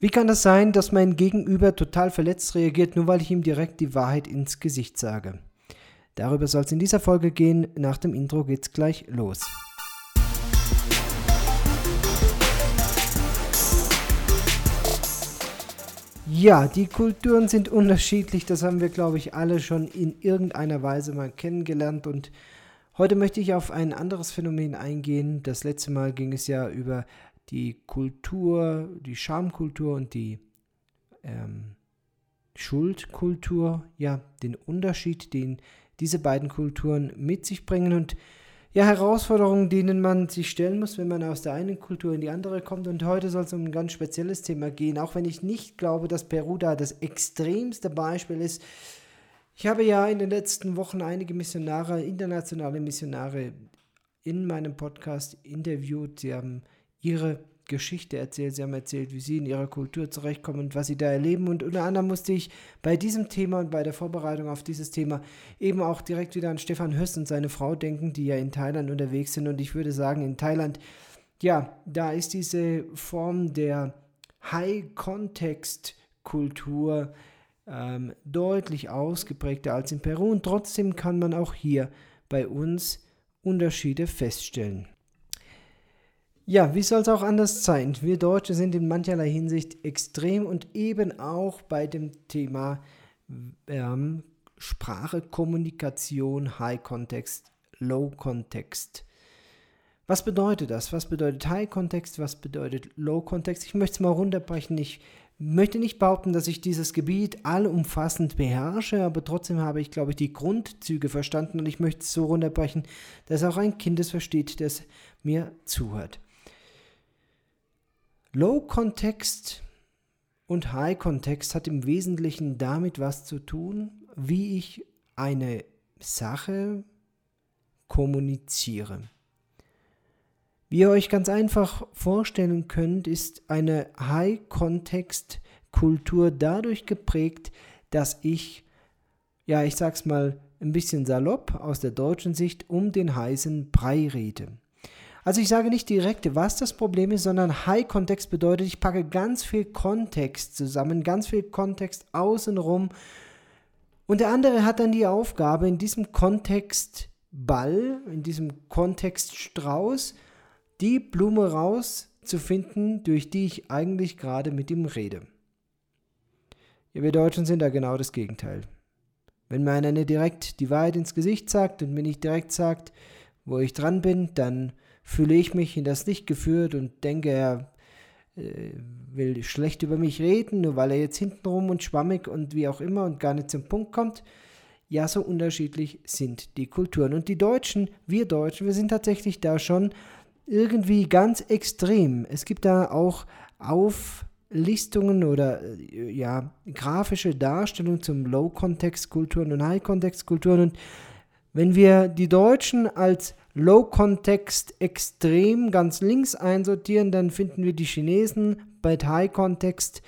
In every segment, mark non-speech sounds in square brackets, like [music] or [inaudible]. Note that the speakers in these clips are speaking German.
Wie kann das sein, dass mein Gegenüber total verletzt reagiert, nur weil ich ihm direkt die Wahrheit ins Gesicht sage? Darüber soll es in dieser Folge gehen. Nach dem Intro geht's gleich los. Ja, die Kulturen sind unterschiedlich, das haben wir, glaube ich, alle schon in irgendeiner Weise mal kennengelernt und heute möchte ich auf ein anderes Phänomen eingehen. Das letzte Mal ging es ja über die Kultur, die Schamkultur und die ähm, Schuldkultur, ja, den Unterschied, den diese beiden Kulturen mit sich bringen und ja, Herausforderungen, denen man sich stellen muss, wenn man aus der einen Kultur in die andere kommt. Und heute soll es um ein ganz spezielles Thema gehen, auch wenn ich nicht glaube, dass Peru da das extremste Beispiel ist. Ich habe ja in den letzten Wochen einige Missionare, internationale Missionare in meinem Podcast interviewt. Sie haben ihre Geschichte erzählt. Sie haben erzählt, wie sie in ihrer Kultur zurechtkommen und was sie da erleben. Und unter anderem musste ich bei diesem Thema und bei der Vorbereitung auf dieses Thema eben auch direkt wieder an Stefan Höss und seine Frau denken, die ja in Thailand unterwegs sind. Und ich würde sagen, in Thailand, ja, da ist diese Form der High-Context-Kultur ähm, deutlich ausgeprägter als in Peru. Und trotzdem kann man auch hier bei uns Unterschiede feststellen. Ja, wie soll es auch anders sein? Wir Deutsche sind in mancherlei Hinsicht extrem und eben auch bei dem Thema ähm, Sprache, Kommunikation, High Context, Low Context. Was bedeutet das? Was bedeutet High Context? Was bedeutet Low Context? Ich möchte es mal runterbrechen. Ich möchte nicht behaupten, dass ich dieses Gebiet allumfassend beherrsche, aber trotzdem habe ich, glaube ich, die Grundzüge verstanden und ich möchte es so runterbrechen, dass auch ein Kind es versteht, das mir zuhört. Low-Kontext und High-Kontext hat im Wesentlichen damit was zu tun, wie ich eine Sache kommuniziere. Wie ihr euch ganz einfach vorstellen könnt, ist eine High-Kontext-Kultur dadurch geprägt, dass ich, ja, ich sag's mal ein bisschen salopp aus der deutschen Sicht, um den heißen Brei rede. Also ich sage nicht direkt, was das Problem ist, sondern High-Kontext bedeutet, ich packe ganz viel Kontext zusammen, ganz viel Kontext außenrum. Und der andere hat dann die Aufgabe, in diesem Kontext Ball, in diesem Kontext Strauß, die Blume rauszufinden, durch die ich eigentlich gerade mit ihm rede. Ja, wir Deutschen sind da genau das Gegenteil. Wenn mir einer direkt die Wahrheit ins Gesicht sagt und mir nicht direkt sagt, wo ich dran bin, dann fühle ich mich in das Licht geführt und denke, er äh, will schlecht über mich reden, nur weil er jetzt hintenrum und schwammig und wie auch immer und gar nicht zum Punkt kommt. Ja, so unterschiedlich sind die Kulturen. Und die Deutschen, wir Deutschen, wir sind tatsächlich da schon irgendwie ganz extrem. Es gibt da auch Auflistungen oder äh, ja, grafische Darstellungen zum Low-Context-Kulturen und High-Context-Kulturen. Und wenn wir die Deutschen als Low-Context extrem ganz links einsortieren, dann finden wir die Chinesen bei High-Context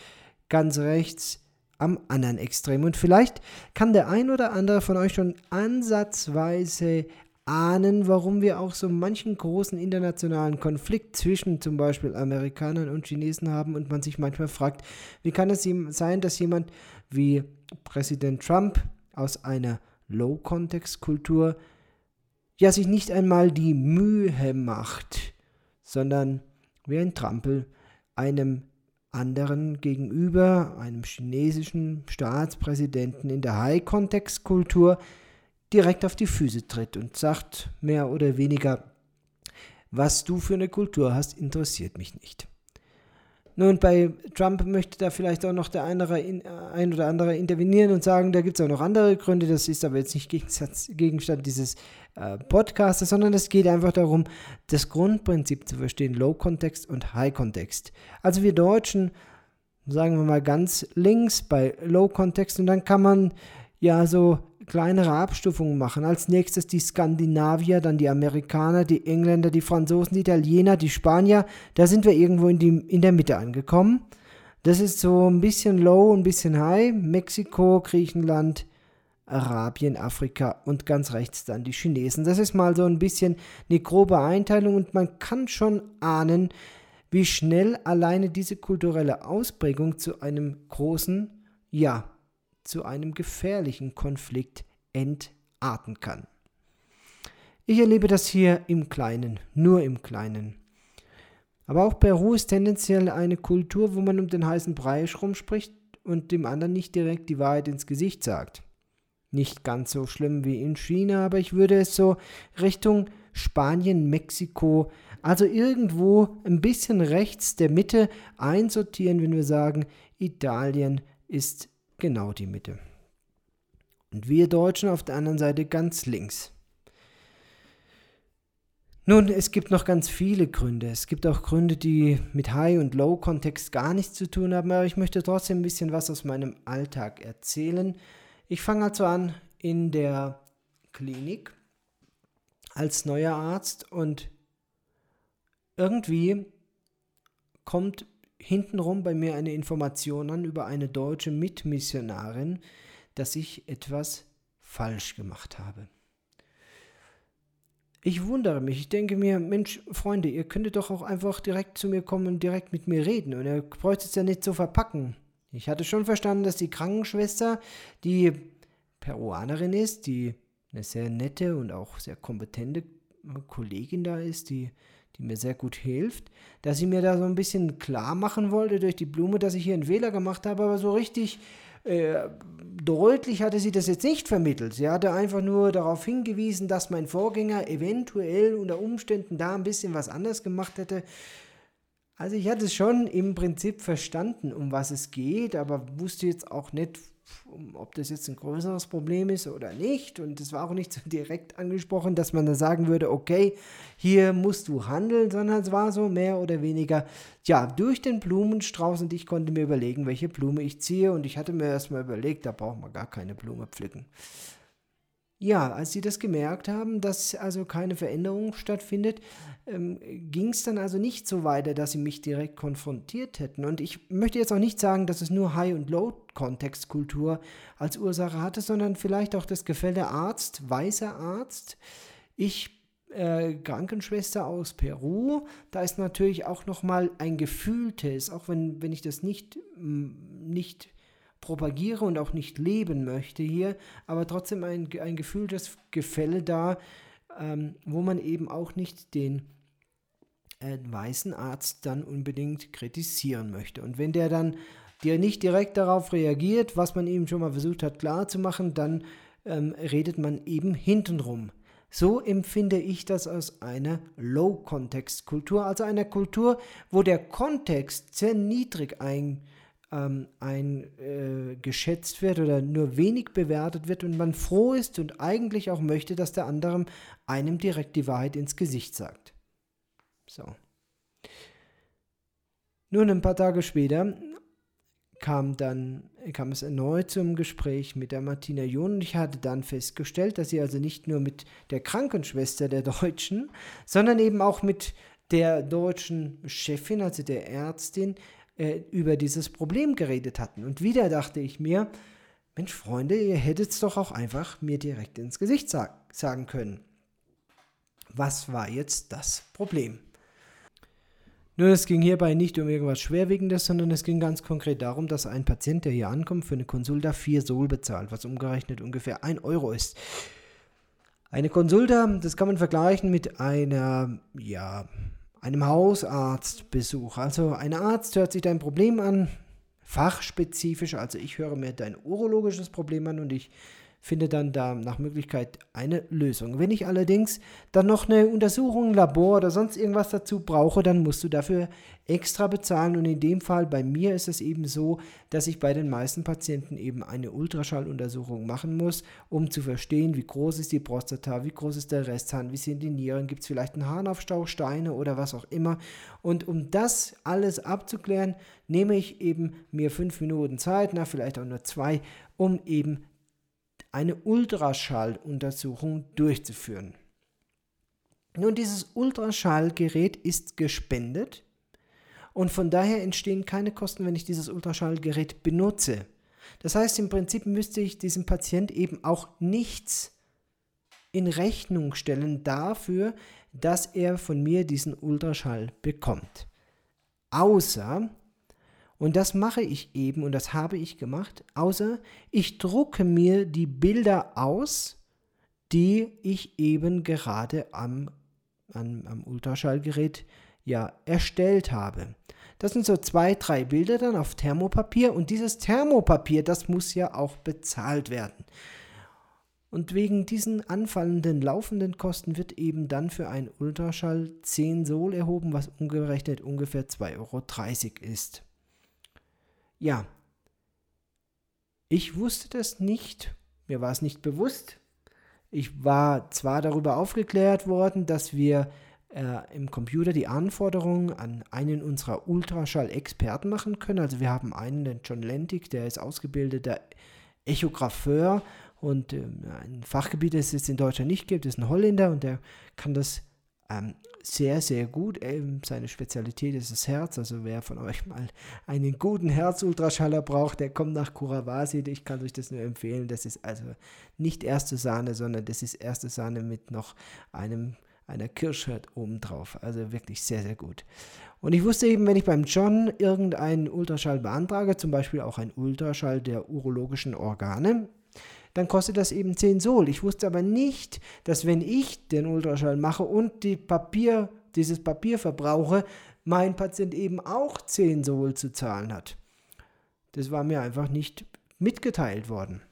ganz rechts am anderen Extrem. Und vielleicht kann der ein oder andere von euch schon ansatzweise ahnen, warum wir auch so manchen großen internationalen Konflikt zwischen zum Beispiel Amerikanern und Chinesen haben und man sich manchmal fragt, wie kann es sein, dass jemand wie Präsident Trump aus einer Low-Context-Kultur ja sich nicht einmal die Mühe macht, sondern wie ein Trampel einem anderen gegenüber, einem chinesischen Staatspräsidenten in der High-Context-Kultur, direkt auf die Füße tritt und sagt mehr oder weniger, was du für eine Kultur hast, interessiert mich nicht. Nun, bei Trump möchte da vielleicht auch noch der andere, ein oder andere intervenieren und sagen, da gibt es auch noch andere Gründe, das ist aber jetzt nicht Gegenstand dieses äh, Podcasts, sondern es geht einfach darum, das Grundprinzip zu verstehen, Low-Kontext und High-Kontext. Also wir Deutschen, sagen wir mal ganz links bei Low-Kontext und dann kann man ja so kleinere Abstufungen machen. Als nächstes die Skandinavier, dann die Amerikaner, die Engländer, die Franzosen, die Italiener, die Spanier. Da sind wir irgendwo in, die, in der Mitte angekommen. Das ist so ein bisschen low, ein bisschen high. Mexiko, Griechenland, Arabien, Afrika und ganz rechts dann die Chinesen. Das ist mal so ein bisschen eine grobe Einteilung und man kann schon ahnen, wie schnell alleine diese kulturelle Ausprägung zu einem großen, ja, zu einem gefährlichen Konflikt entarten kann. Ich erlebe das hier im Kleinen, nur im Kleinen. Aber auch Peru ist tendenziell eine Kultur, wo man um den heißen Brei rumspricht und dem anderen nicht direkt die Wahrheit ins Gesicht sagt. Nicht ganz so schlimm wie in China, aber ich würde es so Richtung Spanien, Mexiko, also irgendwo ein bisschen rechts der Mitte einsortieren, wenn wir sagen, Italien ist genau die Mitte. Und wir Deutschen auf der anderen Seite ganz links. Nun, es gibt noch ganz viele Gründe. Es gibt auch Gründe, die mit High- und Low-Kontext gar nichts zu tun haben, aber ich möchte trotzdem ein bisschen was aus meinem Alltag erzählen. Ich fange also an in der Klinik als neuer Arzt und irgendwie kommt hintenrum bei mir eine Information an über eine deutsche Mitmissionarin, dass ich etwas falsch gemacht habe. Ich wundere mich. Ich denke mir, Mensch, Freunde, ihr könntet doch auch einfach direkt zu mir kommen und direkt mit mir reden. Und ihr bräuchtet es ja nicht so verpacken. Ich hatte schon verstanden, dass die Krankenschwester, die Peruanerin ist, die eine sehr nette und auch sehr kompetente Kollegin da ist, die, die mir sehr gut hilft, dass sie mir da so ein bisschen klar machen wollte durch die Blume, dass ich hier einen Fehler gemacht habe, aber so richtig äh, deutlich hatte sie das jetzt nicht vermittelt. Sie hatte einfach nur darauf hingewiesen, dass mein Vorgänger eventuell unter Umständen da ein bisschen was anders gemacht hätte. Also ich hatte schon im Prinzip verstanden, um was es geht, aber wusste jetzt auch nicht, ob das jetzt ein größeres Problem ist oder nicht. Und es war auch nicht so [laughs] direkt angesprochen, dass man da sagen würde, okay, hier musst du handeln, sondern es war so mehr oder weniger, ja, durch den Blumenstrauß und ich konnte mir überlegen, welche Blume ich ziehe. Und ich hatte mir erstmal überlegt, da braucht man gar keine Blume pflücken. Ja, als sie das gemerkt haben, dass also keine Veränderung stattfindet, ähm, ging es dann also nicht so weiter, dass sie mich direkt konfrontiert hätten. Und ich möchte jetzt auch nicht sagen, dass es nur High- und Low-Kontextkultur als Ursache hatte, sondern vielleicht auch das Gefälle Arzt, weißer Arzt. Ich äh, Krankenschwester aus Peru, da ist natürlich auch nochmal ein gefühltes, auch wenn, wenn ich das nicht, nicht propagiere und auch nicht leben möchte hier, aber trotzdem ein, ein gefühltes Gefälle da, ähm, wo man eben auch nicht den äh, weißen Arzt dann unbedingt kritisieren möchte. Und wenn der dann dir nicht direkt darauf reagiert, was man ihm schon mal versucht hat klarzumachen, dann ähm, redet man eben hintenrum. So empfinde ich das aus einer Low-Kontext-Kultur, also einer Kultur, wo der Kontext sehr niedrig ein, ähm, eingeschätzt äh, wird oder nur wenig bewertet wird und man froh ist und eigentlich auch möchte, dass der andere einem direkt die Wahrheit ins Gesicht sagt. So. Nun, ein paar Tage später kam dann kam es erneut zum Gespräch mit der Martina John und ich hatte dann festgestellt, dass sie also nicht nur mit der Krankenschwester der Deutschen, sondern eben auch mit der deutschen Chefin, also der Ärztin, äh, über dieses Problem geredet hatten. Und wieder dachte ich mir, Mensch, Freunde, ihr hättet es doch auch einfach mir direkt ins Gesicht sag sagen können. Was war jetzt das Problem? Nun, es ging hierbei nicht um irgendwas Schwerwiegendes, sondern es ging ganz konkret darum, dass ein Patient, der hier ankommt, für eine Konsulta 4 Sol bezahlt, was umgerechnet ungefähr 1 Euro ist. Eine Konsulta, das kann man vergleichen mit einer, ja, einem Hausarztbesuch. Also ein Arzt hört sich dein Problem an, fachspezifisch, also ich höre mir dein urologisches Problem an und ich finde dann da nach Möglichkeit eine Lösung. Wenn ich allerdings dann noch eine Untersuchung, Labor oder sonst irgendwas dazu brauche, dann musst du dafür extra bezahlen. Und in dem Fall bei mir ist es eben so, dass ich bei den meisten Patienten eben eine Ultraschalluntersuchung machen muss, um zu verstehen, wie groß ist die Prostata, wie groß ist der Resthahn, wie sind die Nieren, gibt es vielleicht einen Harnaufstauch, Steine oder was auch immer. Und um das alles abzuklären, nehme ich eben mir fünf Minuten Zeit, na vielleicht auch nur zwei, um eben eine Ultraschalluntersuchung durchzuführen. Nun, dieses Ultraschallgerät ist gespendet und von daher entstehen keine Kosten, wenn ich dieses Ultraschallgerät benutze. Das heißt, im Prinzip müsste ich diesem Patient eben auch nichts in Rechnung stellen dafür, dass er von mir diesen Ultraschall bekommt. außer, und das mache ich eben und das habe ich gemacht, außer ich drucke mir die Bilder aus, die ich eben gerade am, am, am Ultraschallgerät ja erstellt habe. Das sind so zwei, drei Bilder dann auf Thermopapier und dieses Thermopapier, das muss ja auch bezahlt werden. Und wegen diesen anfallenden laufenden Kosten wird eben dann für einen Ultraschall 10 Sol erhoben, was umgerechnet ungefähr 2,30 Euro ist. Ja, ich wusste das nicht, mir war es nicht bewusst. Ich war zwar darüber aufgeklärt worden, dass wir äh, im Computer die Anforderungen an einen unserer Ultraschall-Experten machen können. Also wir haben einen, den John Lentig, der ist ausgebildeter Echographeur und äh, ein Fachgebiet, das es in Deutschland nicht gibt, ist ein Holländer und der kann das ähm, sehr, sehr gut. Ähm, seine Spezialität ist das Herz. Also wer von euch mal einen guten Herz-Ultraschaller braucht, der kommt nach Kurawasi. Ich kann euch das nur empfehlen. Das ist also nicht erste Sahne, sondern das ist erste Sahne mit noch einem einer Kirsche obendrauf. Also wirklich sehr, sehr gut. Und ich wusste eben, wenn ich beim John irgendeinen Ultraschall beantrage, zum Beispiel auch einen Ultraschall der urologischen Organe, dann kostet das eben 10 Sol. Ich wusste aber nicht, dass wenn ich den Ultraschall mache und die Papier, dieses Papier verbrauche, mein Patient eben auch 10 Sol zu zahlen hat. Das war mir einfach nicht mitgeteilt worden.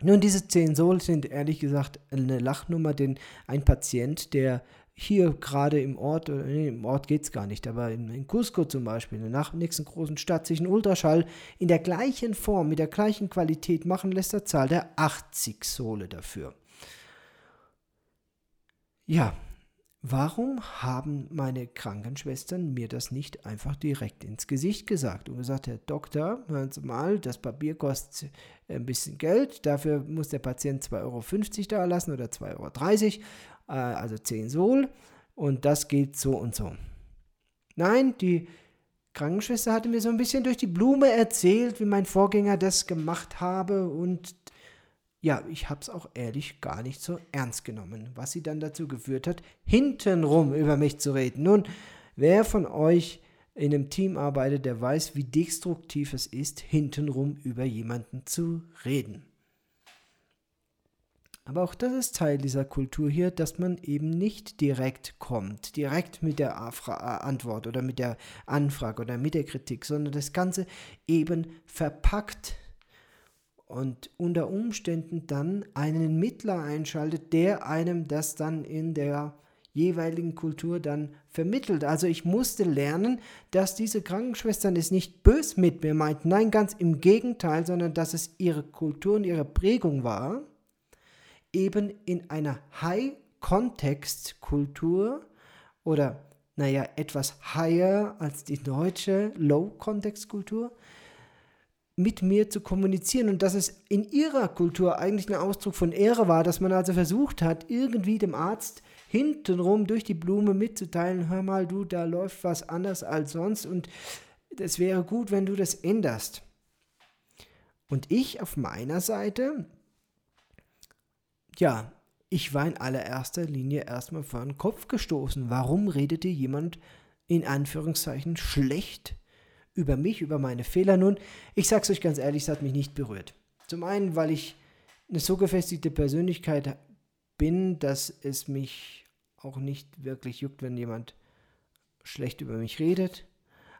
Nun, diese 10 Sol sind ehrlich gesagt eine Lachnummer, denn ein Patient, der hier gerade im Ort, nee, im Ort geht es gar nicht, aber in, in Cusco zum Beispiel, in der nächsten großen Stadt, sich einen Ultraschall in der gleichen Form, mit der gleichen Qualität machen lässt, da zahlt er 80 Sole dafür. Ja, Warum haben meine Krankenschwestern mir das nicht einfach direkt ins Gesicht gesagt und gesagt, Herr Doktor, hören Sie mal, das Papier kostet ein bisschen Geld, dafür muss der Patient 2,50 Euro da lassen oder 2,30 Euro, äh, also 10 Sol und das geht so und so. Nein, die Krankenschwester hatte mir so ein bisschen durch die Blume erzählt, wie mein Vorgänger das gemacht habe und ja, ich habe es auch ehrlich gar nicht so ernst genommen, was sie dann dazu geführt hat, hintenrum über mich zu reden. Nun, wer von euch in einem Team arbeitet, der weiß, wie destruktiv es ist, hintenrum über jemanden zu reden. Aber auch das ist Teil dieser Kultur hier, dass man eben nicht direkt kommt, direkt mit der Antwort oder mit der Anfrage oder mit der Kritik, sondern das Ganze eben verpackt und unter Umständen dann einen Mittler einschaltet, der einem das dann in der jeweiligen Kultur dann vermittelt. Also ich musste lernen, dass diese Krankenschwestern es nicht bös mit mir meinten, nein, ganz im Gegenteil, sondern dass es ihre Kultur und ihre Prägung war, eben in einer High-Context-Kultur oder naja, etwas higher als die deutsche Low-Context-Kultur, mit mir zu kommunizieren und dass es in ihrer Kultur eigentlich ein Ausdruck von Ehre war, dass man also versucht hat, irgendwie dem Arzt hintenrum durch die Blume mitzuteilen, hör mal, du, da läuft was anders als sonst und es wäre gut, wenn du das änderst. Und ich auf meiner Seite, ja, ich war in allererster Linie erstmal vor den Kopf gestoßen. Warum redete jemand in Anführungszeichen schlecht über mich, über meine Fehler. Nun, ich sage es euch ganz ehrlich, es hat mich nicht berührt. Zum einen, weil ich eine so gefestigte Persönlichkeit bin, dass es mich auch nicht wirklich juckt, wenn jemand schlecht über mich redet.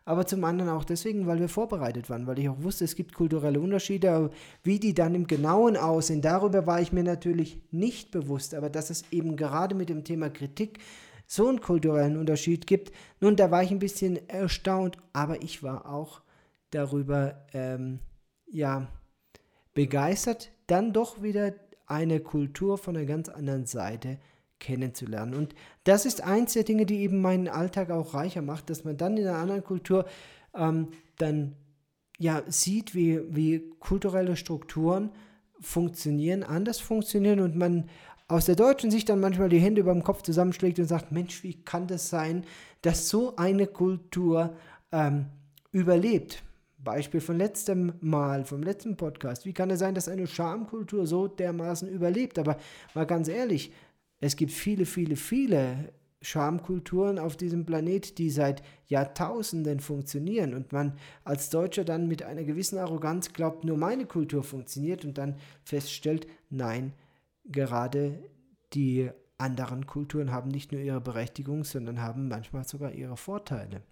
Aber zum anderen auch deswegen, weil wir vorbereitet waren, weil ich auch wusste, es gibt kulturelle Unterschiede, aber wie die dann im Genauen aussehen, darüber war ich mir natürlich nicht bewusst. Aber dass es eben gerade mit dem Thema Kritik so einen kulturellen Unterschied gibt. Nun, da war ich ein bisschen erstaunt, aber ich war auch darüber, ähm, ja, begeistert, dann doch wieder eine Kultur von einer ganz anderen Seite kennenzulernen. Und das ist eins der Dinge, die eben meinen Alltag auch reicher macht, dass man dann in einer anderen Kultur ähm, dann ja sieht, wie, wie kulturelle Strukturen funktionieren, anders funktionieren und man aus der deutschen Sicht dann manchmal die Hände über dem Kopf zusammenschlägt und sagt, Mensch, wie kann das sein, dass so eine Kultur ähm, überlebt? Beispiel von letztem Mal, vom letzten Podcast. Wie kann es sein, dass eine Schamkultur so dermaßen überlebt? Aber mal ganz ehrlich, es gibt viele, viele, viele Schamkulturen auf diesem Planet, die seit Jahrtausenden funktionieren und man als Deutscher dann mit einer gewissen Arroganz glaubt, nur meine Kultur funktioniert und dann feststellt, nein, gerade die anderen Kulturen haben nicht nur ihre Berechtigung, sondern haben manchmal sogar ihre Vorteile.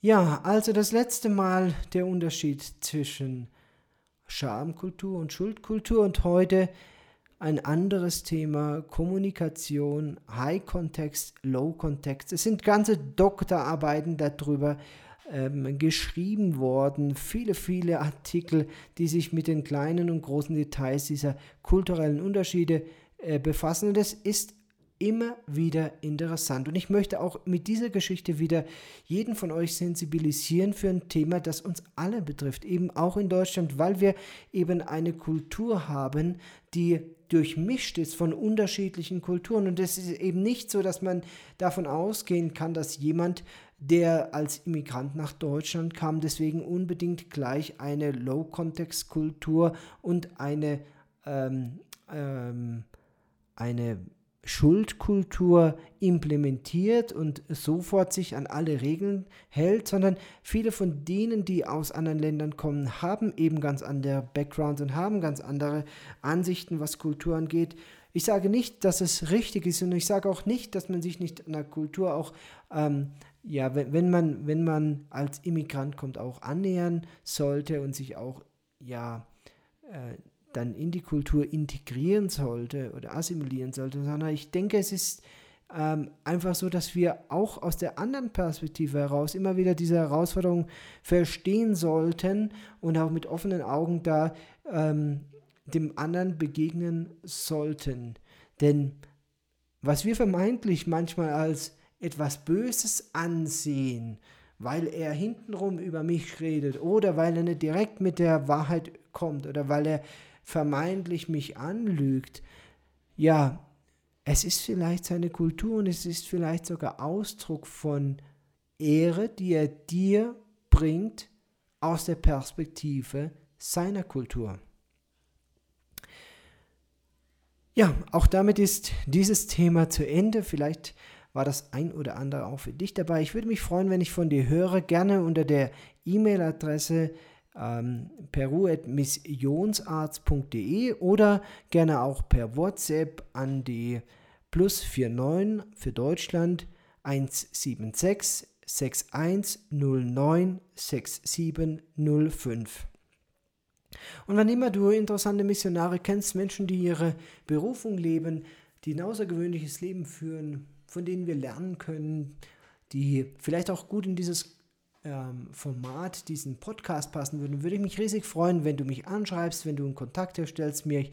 Ja, also das letzte Mal der Unterschied zwischen Schamkultur und Schuldkultur und heute ein anderes Thema, Kommunikation, High Context, Low Context. Es sind ganze Doktorarbeiten darüber ähm, geschrieben worden, viele, viele Artikel, die sich mit den kleinen und großen Details dieser kulturellen Unterschiede äh, befassen. Und es ist immer wieder interessant. Und ich möchte auch mit dieser Geschichte wieder jeden von euch sensibilisieren für ein Thema, das uns alle betrifft, eben auch in Deutschland, weil wir eben eine Kultur haben, die durchmischt ist von unterschiedlichen Kulturen. Und es ist eben nicht so, dass man davon ausgehen kann, dass jemand, der als Immigrant nach Deutschland kam, deswegen unbedingt gleich eine Low-Context-Kultur und eine, ähm, ähm, eine Schuldkultur implementiert und sofort sich an alle Regeln hält, sondern viele von denen, die aus anderen Ländern kommen, haben eben ganz andere Backgrounds und haben ganz andere Ansichten, was Kultur angeht. Ich sage nicht, dass es richtig ist und ich sage auch nicht, dass man sich nicht einer Kultur auch, ähm, ja, wenn, wenn, man, wenn man als Immigrant kommt, auch annähern sollte und sich auch, ja, äh, dann in die Kultur integrieren sollte oder assimilieren sollte, sondern ich denke, es ist ähm, einfach so, dass wir auch aus der anderen Perspektive heraus immer wieder diese Herausforderung verstehen sollten und auch mit offenen Augen da ähm, dem anderen begegnen sollten. Denn was wir vermeintlich manchmal als etwas Böses ansehen, weil er hintenrum über mich redet oder weil er nicht direkt mit der Wahrheit kommt oder weil er vermeintlich mich anlügt, ja, es ist vielleicht seine Kultur und es ist vielleicht sogar Ausdruck von Ehre, die er dir bringt aus der Perspektive seiner Kultur. Ja, auch damit ist dieses Thema zu Ende. Vielleicht war das ein oder andere auch für dich dabei. Ich würde mich freuen, wenn ich von dir höre. Gerne unter der E-Mail-Adresse ähm, peru.missionsarzt.de oder gerne auch per WhatsApp an die plus 49 für Deutschland 176 6109 6705. Und wann immer du interessante Missionare kennst, Menschen, die ihre Berufung leben, die ein außergewöhnliches Leben führen, von denen wir lernen können, die vielleicht auch gut in dieses ähm, Format diesen Podcast passen würden, würde ich mich riesig freuen, wenn du mich anschreibst, wenn du einen Kontakt herstellst, mir,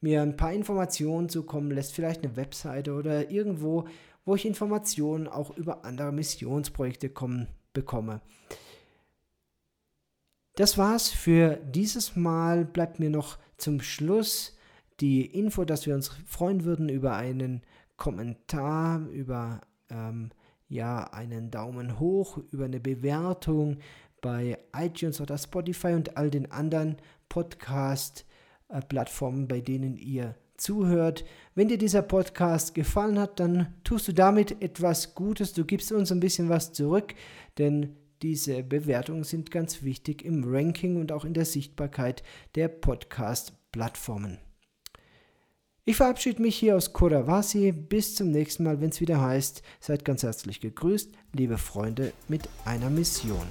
mir ein paar Informationen zukommen lässt, vielleicht eine Webseite oder irgendwo, wo ich Informationen auch über andere Missionsprojekte kommen, bekomme. Das war's für dieses Mal. Bleibt mir noch zum Schluss die Info, dass wir uns freuen würden über einen Kommentar, über ähm, ja einen Daumen hoch, über eine Bewertung bei iTunes oder Spotify und all den anderen Podcast-Plattformen, bei denen ihr zuhört. Wenn dir dieser Podcast gefallen hat, dann tust du damit etwas Gutes. Du gibst uns ein bisschen was zurück, denn diese Bewertungen sind ganz wichtig im Ranking und auch in der Sichtbarkeit der Podcast-Plattformen. Ich verabschiede mich hier aus Kurawasi. Bis zum nächsten Mal, wenn es wieder heißt, seid ganz herzlich gegrüßt, liebe Freunde mit einer Mission.